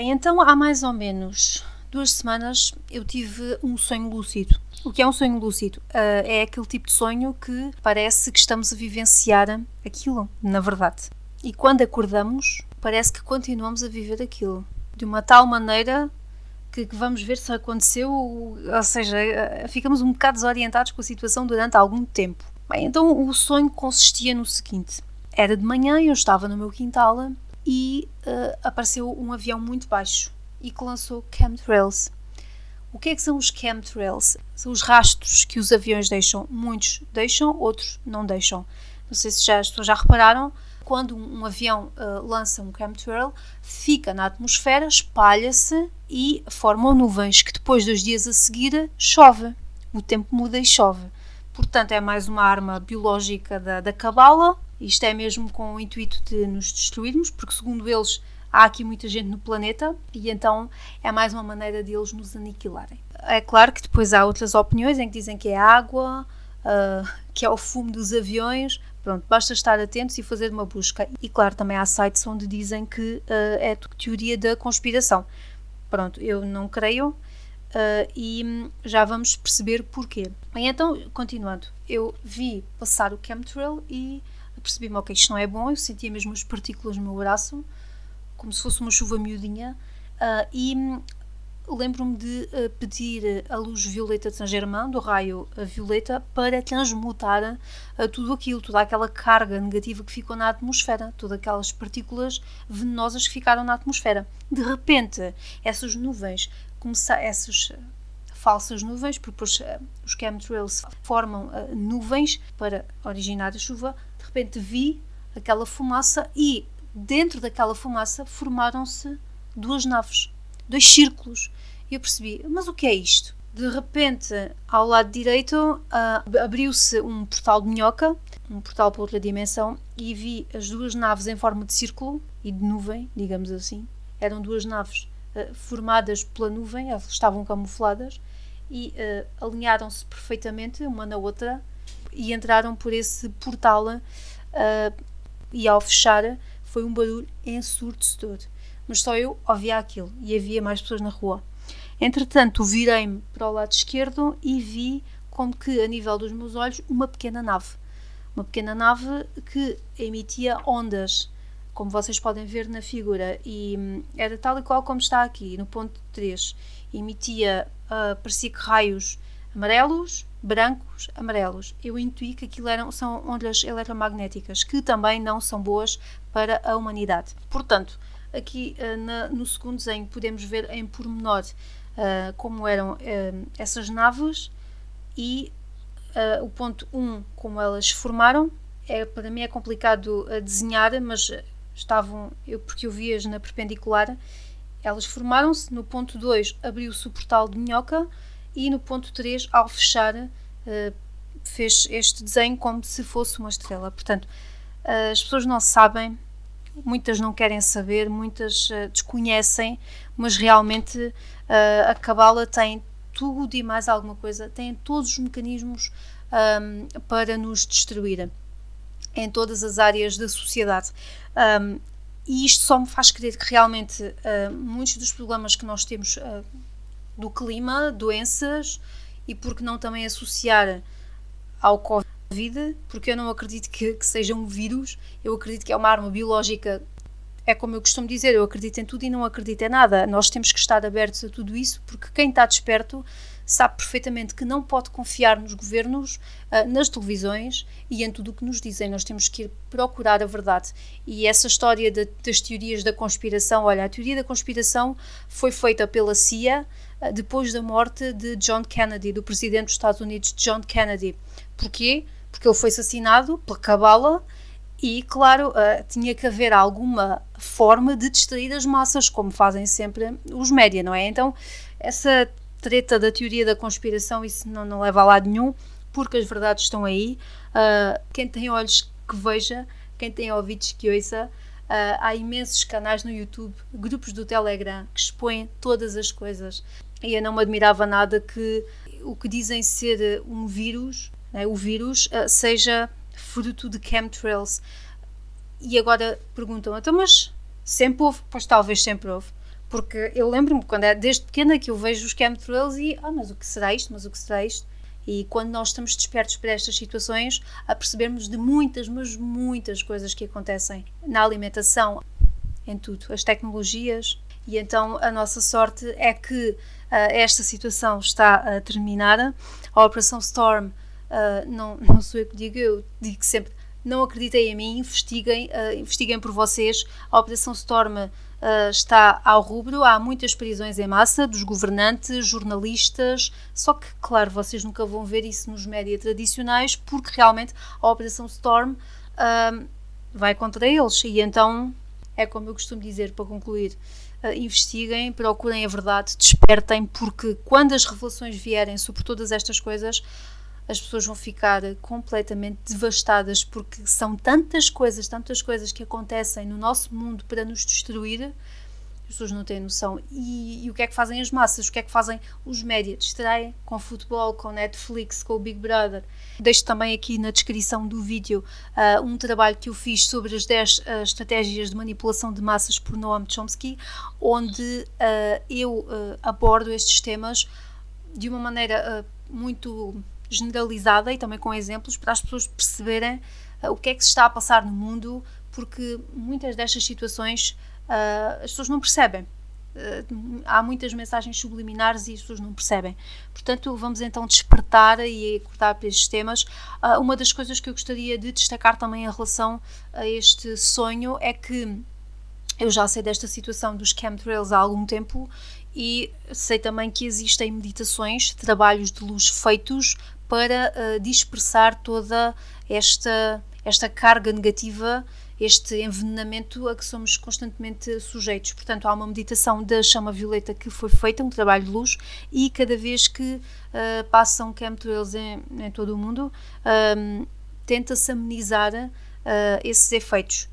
Bem, então há mais ou menos duas semanas eu tive um sonho lúcido. O que é um sonho lúcido? Uh, é aquele tipo de sonho que parece que estamos a vivenciar aquilo, na verdade. E quando acordamos, parece que continuamos a viver aquilo. De uma tal maneira que, que, vamos ver se aconteceu, ou seja, ah, ficamos um bocado desorientados com a situação durante algum tempo. Bem, então o sonho consistia no seguinte: era de manhã, eu estava no meu quintal e uh, apareceu um avião muito baixo e que lançou chemtrails. O que é que são os chemtrails? São os rastros que os aviões deixam. Muitos deixam, outros não deixam. Não sei se já, as pessoas já repararam, quando um, um avião uh, lança um chemtrail, fica na atmosfera, espalha-se e formam nuvens que depois dos dias a seguir chove. O tempo muda e chove. Portanto, é mais uma arma biológica da, da cabala. Isto é mesmo com o intuito de nos destruirmos, porque segundo eles há aqui muita gente no planeta e então é mais uma maneira de eles nos aniquilarem. É claro que depois há outras opiniões em que dizem que é água, uh, que é o fumo dos aviões. Pronto, basta estar atentos e fazer uma busca. E claro, também há sites onde dizem que uh, é teoria da conspiração. Pronto, eu não creio uh, e já vamos perceber porquê. Então, continuando, eu vi passar o chemtrail e percebi-me, ok, isto não é bom, eu sentia mesmo as partículas no meu braço como se fosse uma chuva miudinha, uh, e lembro-me de uh, pedir a luz violeta de Saint Germain, do raio violeta, para transmutar uh, tudo aquilo, toda aquela carga negativa que ficou na atmosfera, todas aquelas partículas venenosas que ficaram na atmosfera. De repente, essas nuvens, essas falsas nuvens, porque depois os chemtrails formam nuvens para originar a chuva, repente vi aquela fumaça e dentro daquela fumaça formaram-se duas naves, dois círculos. E eu percebi, mas o que é isto? De repente, ao lado direito, uh, abriu-se um portal de minhoca, um portal para outra dimensão, e vi as duas naves em forma de círculo e de nuvem, digamos assim. Eram duas naves uh, formadas pela nuvem, elas estavam camufladas, e uh, alinharam-se perfeitamente uma na outra e entraram por esse portal. e ao fechar, foi um barulho ensurdecedor. Mas só eu ouvia aquilo e havia mais pessoas na rua. Entretanto, virei-me para o lado esquerdo e vi, como que a nível dos meus olhos, uma pequena nave. Uma pequena nave que emitia ondas, como vocês podem ver na figura, e hum, era tal e qual como está aqui, no ponto 3. Emitia, uh, parecia que raios amarelos, brancos, amarelos. Eu intuí que aquilo eram, são ondas eletromagnéticas que também não são boas para a humanidade. Portanto, aqui uh, na, no segundo desenho podemos ver em pormenor uh, como eram uh, essas naves e o ponto 1, um, como elas se formaram. É, para mim é complicado desenhar, mas estavam, eu, porque eu vi-as na perpendicular, elas formaram-se. No ponto 2 abriu-se o portal de minhoca e no ponto 3, ao fechar, uh, fez este desenho como se fosse uma estrela. Portanto, uh, as pessoas não sabem, muitas não querem saber, muitas uh, desconhecem, mas realmente a Cabala tem tudo e mais alguma coisa, tem todos os mecanismos um, para nos destruir em todas as áreas da sociedade. Um, e isto só me faz crer que realmente muitos dos problemas que nós temos do clima, doenças e porque não também associar ao Covid, porque eu não acredito que, que seja um vírus, eu acredito que é uma arma biológica. É como eu costumo dizer, eu acredito em tudo e não acredito em nada. Nós temos que estar abertos a tudo isso, porque quem está desperto sabe perfeitamente que não pode confiar nos governos, ah, nas televisões e em tudo o que nos dizem. Nós temos que ir procurar a verdade. E essa história de, das teorias da conspiração, olha, a teoria da conspiração foi feita pela CIA depois da morte de John Kennedy, do presidente dos Estados Unidos, John Kennedy. Porquê? Porque ele foi assassinado pela cabala e, claro, uh, tinha que haver alguma forma de distrair as massas, como fazem sempre os média, não é? Então, essa treta da teoria da conspiração, isso não, não leva a lado nenhum, porque as verdades estão aí. Uh, quem tem olhos que veja, quem tem ouvidos que ouça. Uh, há imensos canais no YouTube, grupos do Telegram que expõem todas as coisas. E eu não me admirava nada que o que dizem ser um vírus, né, o vírus, uh, seja fruto de chemtrails. E agora perguntam, então, mas sempre houve? Pois talvez sempre houve Porque eu lembro-me, quando é desde pequena, que eu vejo os chemtrails e, ah, mas o que será isto? Mas o que será isto? E quando nós estamos despertos para estas situações, a de muitas, mas muitas coisas que acontecem na alimentação, em tudo, as tecnologias. E então a nossa sorte é que uh, esta situação está a terminar. A Operação Storm, uh, não, não sou eu que digo, eu digo sempre: não acreditem em mim, investiguem, uh, investiguem por vocês. A Operação Storm uh, está ao rubro. Há muitas prisões em massa dos governantes, jornalistas, só que, claro, vocês nunca vão ver isso nos médias tradicionais, porque realmente a Operação Storm uh, vai contra eles. E então, é como eu costumo dizer, para concluir, uh, investiguem, procurem a verdade, despertem, porque quando as revelações vierem sobre todas estas coisas, as pessoas vão ficar completamente devastadas porque são tantas coisas, tantas coisas que acontecem no nosso mundo para nos destruir. As pessoas não têm noção. E, e o que é que fazem as massas? O que é que fazem os médias? Distraem com futebol, com Netflix, com o Big Brother. Deixo também aqui na descrição do vídeo uh, um trabalho que eu fiz sobre as 10 uh, estratégias de manipulação de massas por Noam Chomsky, onde uh, eu abordo estes temas de uma maneira muito generalizada e também com exemplos para as pessoas perceberem uh, o que é que se está a passar no mundo, porque muitas destas situações uh, as pessoas não percebem. Uh, há muitas mensagens subliminares e as pessoas não percebem. Portanto, vamos então despertar e acordar para estes temas. Uh, uma das coisas que eu gostaria de destacar também em relação a este sonho é que eu já sei desta situação dos chemtrails há algum tempo e sei também que existem meditações, trabalhos de luz feitos para uh, dispersar toda esta, esta carga negativa, este envenenamento a que somos constantemente sujeitos. Portanto, há uma meditação da chama violeta que foi feita, um trabalho de luz, e cada vez que uh, passam chemtrails em, em todo o mundo, um, tenta-se amenizar uh, esses efeitos.